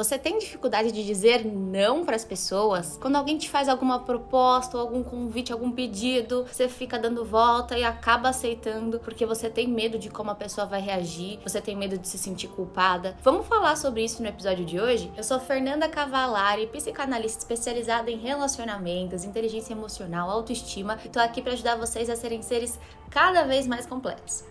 Você tem dificuldade de dizer não para as pessoas? Quando alguém te faz alguma proposta, algum convite, algum pedido, você fica dando volta e acaba aceitando porque você tem medo de como a pessoa vai reagir, você tem medo de se sentir culpada. Vamos falar sobre isso no episódio de hoje? Eu sou Fernanda Cavalari, psicanalista especializada em relacionamentos, inteligência emocional, autoestima e tô aqui para ajudar vocês a serem seres cada vez mais completos.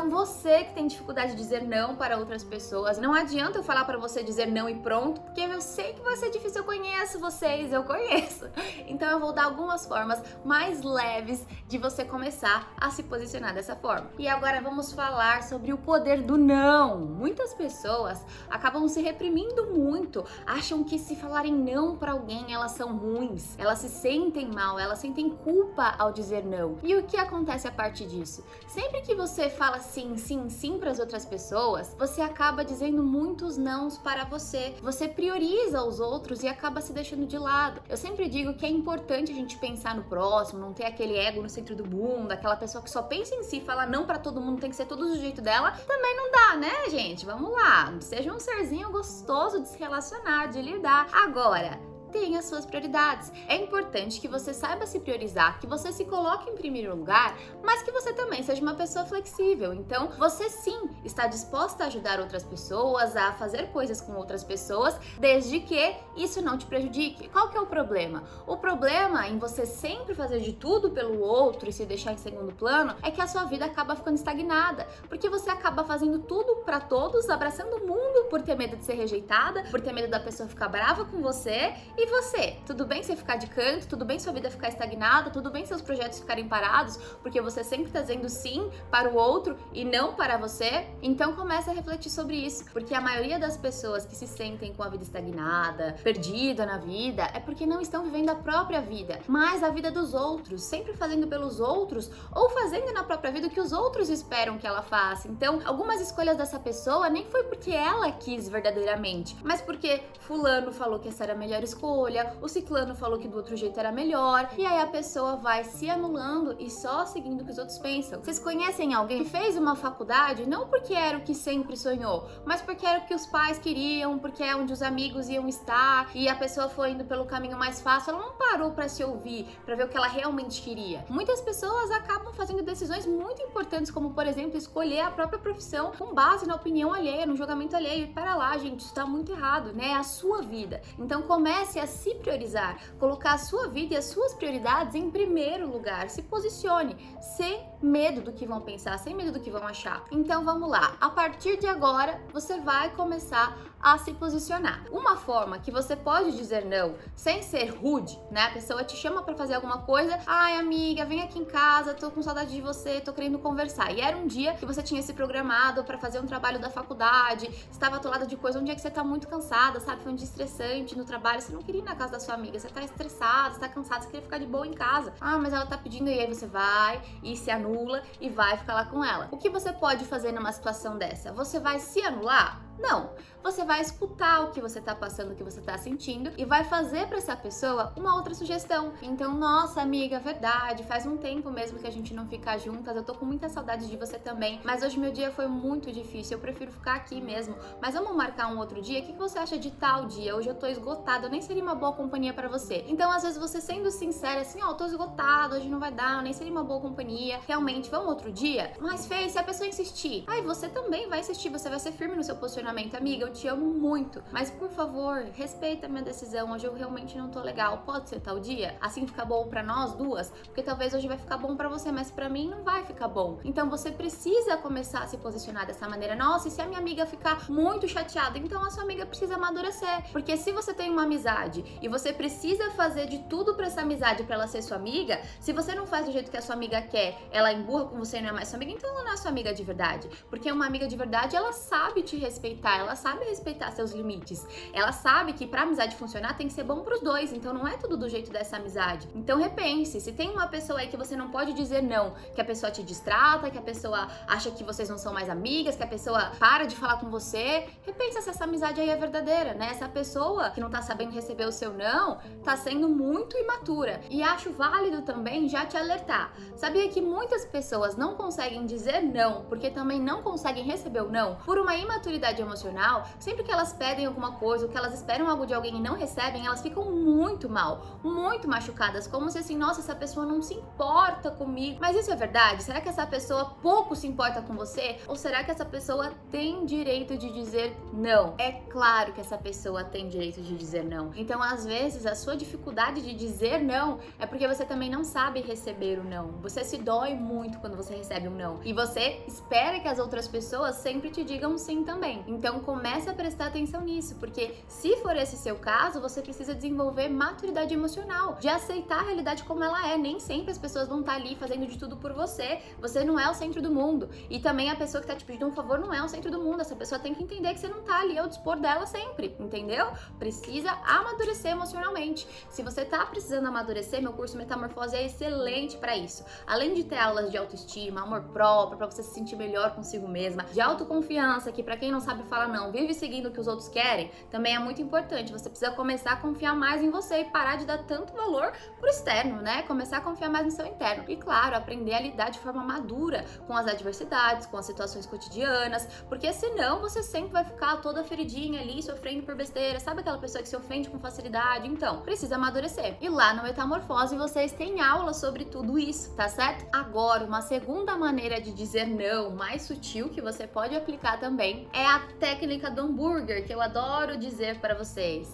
Então você que tem dificuldade de dizer não para outras pessoas, não adianta eu falar para você dizer não e pronto, porque eu sei que vai ser difícil, eu conheço vocês, eu conheço. Então eu vou dar algumas formas mais leves de você começar a se posicionar dessa forma. E agora vamos falar sobre o poder do não. Muitas pessoas acabam se reprimindo muito, acham que se falarem não para alguém elas são ruins, elas se sentem mal, elas sentem culpa ao dizer não. E o que acontece a partir disso? Sempre que você fala sim, sim, sim para as outras pessoas, você acaba dizendo muitos nãos para você. Você prioriza os outros e acaba se deixando de lado. Eu sempre digo que é importante a gente pensar no próximo, não ter aquele ego no centro do mundo, aquela pessoa que só pensa em si, fala não para todo mundo, tem que ser todo do jeito dela. Também não dá, né, gente? Vamos lá. Seja um serzinho gostoso de se relacionar, de lidar. Agora, tem as suas prioridades. É importante que você saiba se priorizar, que você se coloque em primeiro lugar, mas que você também seja uma pessoa flexível. Então, você sim está disposta a ajudar outras pessoas, a fazer coisas com outras pessoas, desde que isso não te prejudique. Qual que é o problema? O problema em você sempre fazer de tudo pelo outro e se deixar em segundo plano é que a sua vida acaba ficando estagnada, porque você acaba fazendo tudo para todos, abraçando o mundo por ter medo de ser rejeitada, por ter medo da pessoa ficar brava com você e você? Tudo bem você ficar de canto? Tudo bem sua vida ficar estagnada? Tudo bem seus projetos ficarem parados? Porque você sempre tá dizendo sim para o outro e não para você? Então comece a refletir sobre isso, porque a maioria das pessoas que se sentem com a vida estagnada, perdida na vida, é porque não estão vivendo a própria vida, mas a vida dos outros, sempre fazendo pelos outros ou fazendo na própria vida o que os outros esperam que ela faça. Então, algumas escolhas dessa pessoa nem foi porque ela quis verdadeiramente, mas porque fulano falou que essa era a melhor escolha escolha, o ciclano falou que do outro jeito era melhor, e aí a pessoa vai se anulando e só seguindo o que os outros pensam. Vocês conhecem alguém que fez uma faculdade não porque era o que sempre sonhou, mas porque era o que os pais queriam, porque é onde os amigos iam estar, e a pessoa foi indo pelo caminho mais fácil, ela não parou para se ouvir, para ver o que ela realmente queria. Muitas pessoas acabam fazendo decisões muito importantes, como por exemplo, escolher a própria profissão com base na opinião alheia, no julgamento alheio. E para lá, gente, isso tá muito errado, né? É a sua vida. Então comece a se priorizar, colocar a sua vida e as suas prioridades em primeiro lugar. Se posicione sem medo do que vão pensar, sem medo do que vão achar. Então vamos lá. A partir de agora, você vai começar a se posicionar. Uma forma que você pode dizer não sem ser rude, né? A pessoa te chama para fazer alguma coisa, ai amiga, vem aqui em casa, tô com saudade de você, tô querendo conversar. E era um dia que você tinha se programado para fazer um trabalho da faculdade, estava atolada de coisa, um dia que você tá muito cansada, sabe? Foi um dia estressante no trabalho, você não queria ir na casa da sua amiga, você tá estressada, você tá cansada, você queria ficar de boa em casa. Ah, mas ela tá pedindo e aí você vai e se anula e vai ficar lá com ela. O que você pode fazer numa situação dessa? Você vai se anular? Não. Você vai escutar o que você tá passando, o que você tá sentindo e vai fazer para essa pessoa uma outra sugestão. Então, nossa amiga, verdade, faz um tempo mesmo que a gente não fica juntas, eu tô com muita saudade de você também, mas hoje meu dia foi muito difícil, eu prefiro ficar aqui mesmo. Mas vamos marcar um outro dia? O que você acha de tal dia? Hoje eu tô esgotada, eu nem seria uma boa companhia para você. Então, às vezes você sendo sincera assim, ó, oh, tô esgotada, hoje não vai dar, nem seria uma boa companhia. Realmente, vamos outro dia? Mas fez, se a pessoa insistir, aí você também vai insistir, você vai ser firme no seu posicionamento relacionamento, amiga, eu te amo muito, mas por favor, respeita minha decisão. Hoje eu realmente não tô legal. Pode ser tal dia? Assim fica bom para nós duas? Porque talvez hoje vai ficar bom para você, mas para mim não vai ficar bom. Então você precisa começar a se posicionar dessa maneira. Nossa, e se a minha amiga ficar muito chateada, então a sua amiga precisa amadurecer. Porque se você tem uma amizade e você precisa fazer de tudo para essa amizade para ela ser sua amiga, se você não faz do jeito que a sua amiga quer, ela emburra com você e não é mais sua amiga, então ela não é sua amiga de verdade. Porque uma amiga de verdade, ela sabe te respeitar respeitar, ela sabe respeitar seus limites. Ela sabe que pra amizade funcionar tem que ser bom pros dois, então não é tudo do jeito dessa amizade. Então repense, se tem uma pessoa aí que você não pode dizer não, que a pessoa te distrata, que a pessoa acha que vocês não são mais amigas, que a pessoa para de falar com você, repensa se essa amizade aí é verdadeira, né? Essa pessoa que não tá sabendo receber o seu não, tá sendo muito imatura. E acho válido também já te alertar. Sabia que muitas pessoas não conseguem dizer não, porque também não conseguem receber o não, por uma imaturidade emocional, sempre que elas pedem alguma coisa, ou que elas esperam algo de alguém e não recebem, elas ficam muito mal, muito machucadas, como se assim, nossa, essa pessoa não se importa comigo. Mas isso é verdade? Será que essa pessoa pouco se importa com você? Ou será que essa pessoa tem direito de dizer não? É claro que essa pessoa tem direito de dizer não. Então, às vezes, a sua dificuldade de dizer não é porque você também não sabe receber o não. Você se dói muito quando você recebe um não. E você espera que as outras pessoas sempre te digam sim também. Então, comece a prestar atenção nisso, porque se for esse seu caso, você precisa desenvolver maturidade emocional, de aceitar a realidade como ela é. Nem sempre as pessoas vão estar ali fazendo de tudo por você. Você não é o centro do mundo. E também a pessoa que está te pedindo um favor não é o centro do mundo. Essa pessoa tem que entender que você não está ali ao dispor dela sempre, entendeu? Precisa amadurecer emocionalmente. Se você tá precisando amadurecer, meu curso Metamorfose é excelente para isso. Além de ter aulas de autoestima, amor próprio, para você se sentir melhor consigo mesma, de autoconfiança, que para quem não sabe falar não, vive seguindo o que os outros querem, também é muito importante. Você precisa começar a confiar mais em você e parar de dar tanto valor pro externo, né? Começar a confiar mais no seu interno. E claro, aprender a lidar de forma madura com as adversidades, com as situações cotidianas, porque senão você sempre vai ficar toda feridinha ali, sofrendo por besteira. Sabe aquela pessoa que se ofende com facilidade? Então, precisa amadurecer. E lá no Metamorfose vocês têm aula sobre tudo isso, tá certo? Agora, uma segunda maneira de dizer não, mais sutil, que você pode aplicar também, é a técnica do hambúrguer, que eu adoro dizer para vocês.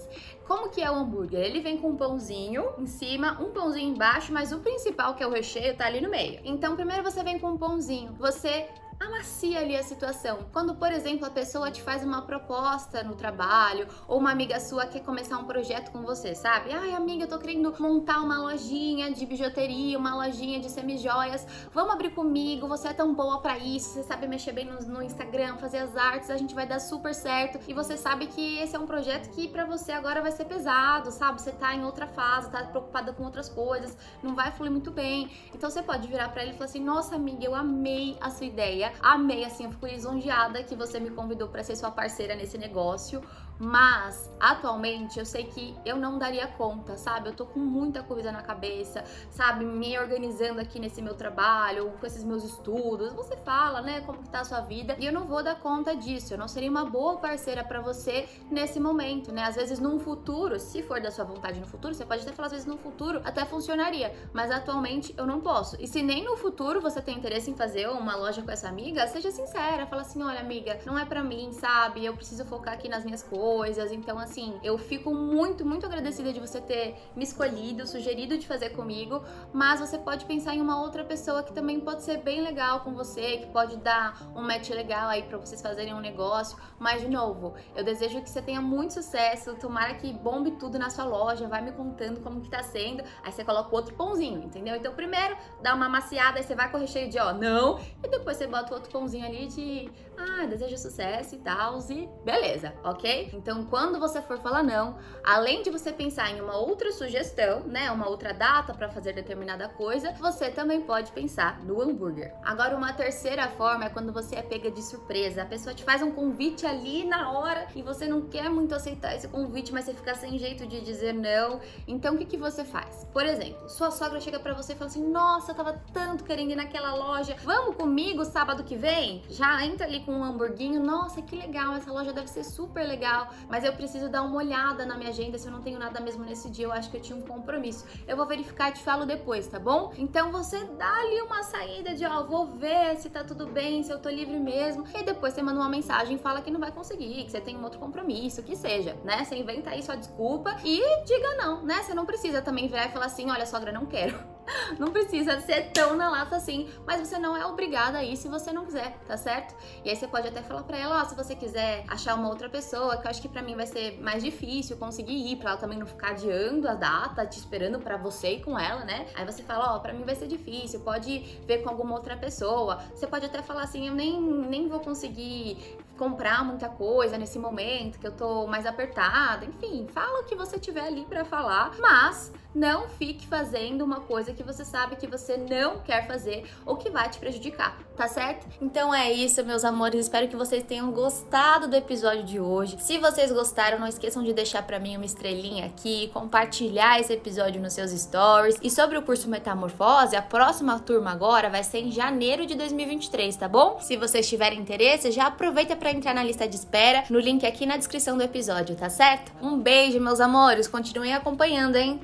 Como que é o hambúrguer? Ele vem com um pãozinho em cima, um pãozinho embaixo, mas o principal, que é o recheio, tá ali no meio. Então, primeiro você vem com um pãozinho. Você amacia ali a situação. Quando, por exemplo, a pessoa te faz uma proposta no trabalho ou uma amiga sua quer começar um projeto com você, sabe? Ai, amiga, eu tô querendo montar uma lojinha de bijuteria, uma lojinha de semijoias. Vamos abrir comigo, você é tão boa para isso, você sabe mexer bem no, no, Instagram, fazer as artes, a gente vai dar super certo. E você sabe que esse é um projeto que para você agora vai ser pesado, sabe? Você tá em outra fase, tá preocupada com outras coisas, não vai fluir muito bem. Então você pode virar para ele e falar assim: "Nossa, amiga, eu amei a sua ideia Amei, assim, eu fico lisonjeada que você me convidou para ser sua parceira nesse negócio. Mas atualmente eu sei que eu não daria conta, sabe? Eu tô com muita coisa na cabeça, sabe? Me organizando aqui nesse meu trabalho, com esses meus estudos. Você fala, né, como que tá a sua vida, e eu não vou dar conta disso. Eu não seria uma boa parceira para você nesse momento, né? Às vezes num futuro, se for da sua vontade no futuro, você pode até falar às vezes no futuro até funcionaria, mas atualmente eu não posso. E se nem no futuro você tem interesse em fazer uma loja com essa amiga, seja sincera, fala assim: "Olha, amiga, não é para mim, sabe? Eu preciso focar aqui nas minhas coisas coisas. Então, assim, eu fico muito, muito agradecida de você ter me escolhido, sugerido de fazer comigo. Mas você pode pensar em uma outra pessoa que também pode ser bem legal com você, que pode dar um match legal aí para vocês fazerem um negócio. Mas, de novo, eu desejo que você tenha muito sucesso. Tomara que bombe tudo na sua loja. Vai me contando como que tá sendo. Aí você coloca outro pãozinho, entendeu? Então, primeiro, dá uma maciada, aí você vai com o recheio de ó, não. E depois você bota outro pãozinho ali de ah, desejo sucesso e tal. E beleza, ok? Então, quando você for falar não, além de você pensar em uma outra sugestão, né, uma outra data para fazer determinada coisa, você também pode pensar no hambúrguer. Agora, uma terceira forma é quando você é pega de surpresa. A pessoa te faz um convite ali na hora e você não quer muito aceitar esse convite, mas você fica sem jeito de dizer não. Então, o que, que você faz? Por exemplo, sua sogra chega para você e fala assim: Nossa, eu tava tanto querendo ir naquela loja, vamos comigo sábado que vem? Já entra ali com um hamburguinho, nossa, que legal, essa loja deve ser super legal mas eu preciso dar uma olhada na minha agenda se eu não tenho nada mesmo nesse dia, eu acho que eu tinha um compromisso. Eu vou verificar e te falo depois, tá bom? Então você dá ali uma saída de, ó, vou ver se tá tudo bem, se eu tô livre mesmo, e depois você manda uma mensagem e fala que não vai conseguir, que você tem um outro compromisso, que seja, né? Você inventa aí sua desculpa e diga não, né? Você não precisa também virar e falar assim, olha, sogra, não quero não precisa ser tão na lata assim, mas você não é obrigada a ir se você não quiser, tá certo? E aí você pode até falar para ela, ó, oh, se você quiser achar uma outra pessoa, que eu acho que para mim vai ser mais difícil conseguir ir, para ela também não ficar adiando a data, te esperando para você ir com ela, né? Aí você fala, ó, oh, para mim vai ser difícil, pode ver com alguma outra pessoa. Você pode até falar assim, eu nem nem vou conseguir comprar muita coisa nesse momento, que eu tô mais apertada, enfim, fala o que você tiver ali para falar, mas não fique fazendo uma coisa que você sabe que você não quer fazer ou que vai te prejudicar, tá certo? Então é isso, meus amores. Espero que vocês tenham gostado do episódio de hoje. Se vocês gostaram, não esqueçam de deixar para mim uma estrelinha aqui, compartilhar esse episódio nos seus stories. E sobre o curso Metamorfose, a próxima turma agora vai ser em janeiro de 2023, tá bom? Se vocês tiverem interesse, já aproveita para entrar na lista de espera no link aqui na descrição do episódio, tá certo? Um beijo, meus amores. Continuem acompanhando, hein?